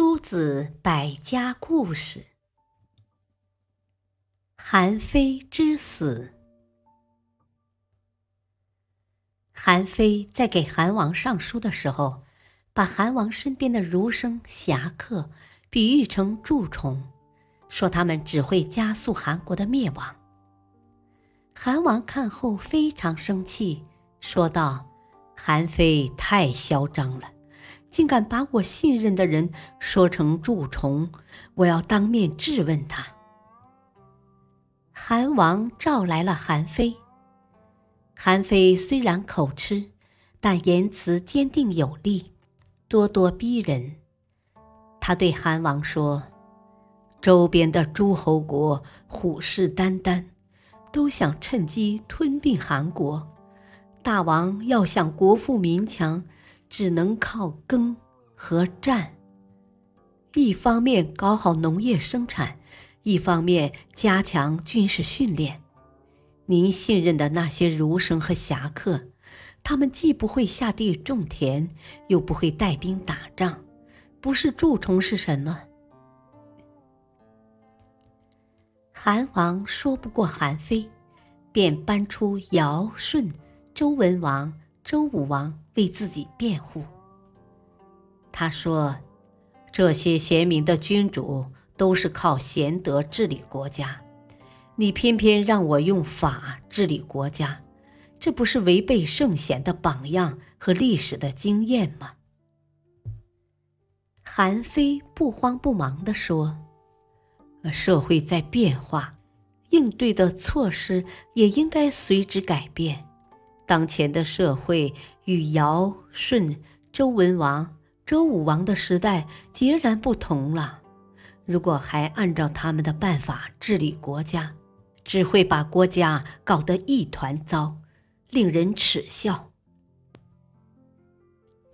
诸子百家故事：韩非之死。韩非在给韩王上书的时候，把韩王身边的儒生侠客比喻成蛀虫，说他们只会加速韩国的灭亡。韩王看后非常生气，说道：“韩非太嚣张了。”竟敢把我信任的人说成蛀虫，我要当面质问他。韩王召来了韩非。韩非虽然口吃，但言辞坚定有力，咄咄逼人。他对韩王说：“周边的诸侯国虎视眈眈，都想趁机吞并韩国。大王要想国富民强。”只能靠耕和战。一方面搞好农业生产，一方面加强军事训练。您信任的那些儒生和侠客，他们既不会下地种田，又不会带兵打仗，不是蛀虫是什么？韩王说不过韩非，便搬出尧、舜、周文王、周武王。为自己辩护。他说：“这些贤明的君主都是靠贤德治理国家，你偏偏让我用法治理国家，这不是违背圣贤的榜样和历史的经验吗？”韩非不慌不忙地说：“社会在变化，应对的措施也应该随之改变。”当前的社会与尧、舜、周文王、周武王的时代截然不同了。如果还按照他们的办法治理国家，只会把国家搞得一团糟，令人耻笑。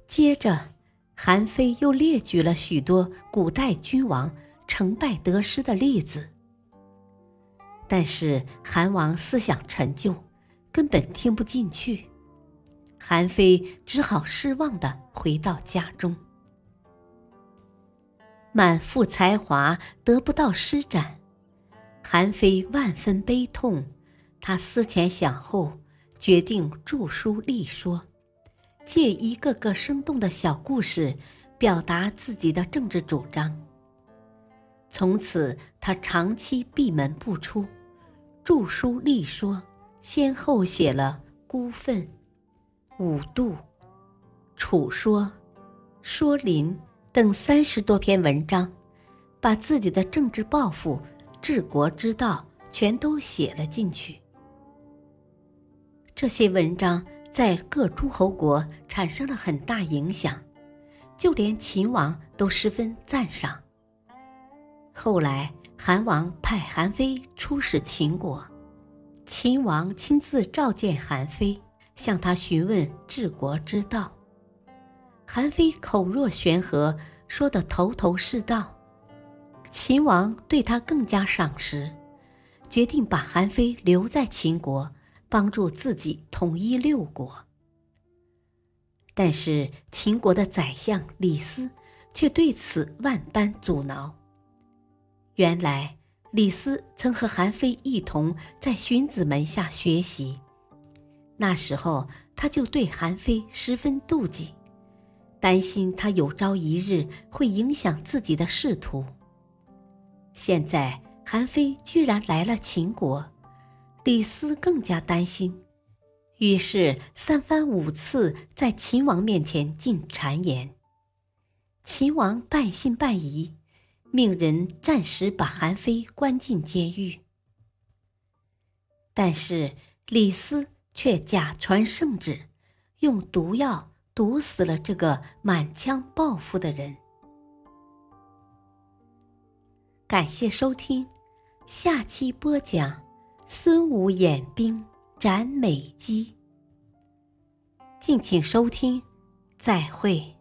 接着，韩非又列举了许多古代君王成败得失的例子，但是韩王思想陈旧。根本听不进去，韩非只好失望的回到家中。满腹才华得不到施展，韩非万分悲痛。他思前想后，决定著书立说，借一个个生动的小故事表达自己的政治主张。从此，他长期闭门不出，著书立说。先后写了《孤愤》《五度》《楚说》《说林》等三十多篇文章，把自己的政治抱负、治国之道全都写了进去。这些文章在各诸侯国产生了很大影响，就连秦王都十分赞赏。后来，韩王派韩非出使秦国。秦王亲自召见韩非，向他询问治国之道。韩非口若悬河，说得头头是道。秦王对他更加赏识，决定把韩非留在秦国，帮助自己统一六国。但是秦国的宰相李斯却对此万般阻挠。原来。李斯曾和韩非一同在荀子门下学习，那时候他就对韩非十分妒忌，担心他有朝一日会影响自己的仕途。现在韩非居然来了秦国，李斯更加担心，于是三番五次在秦王面前进谗言。秦王半信半疑。命人暂时把韩非关进监狱，但是李斯却假传圣旨，用毒药毒死了这个满腔抱负的人。感谢收听，下期播讲孙武演兵斩美姬。敬请收听，再会。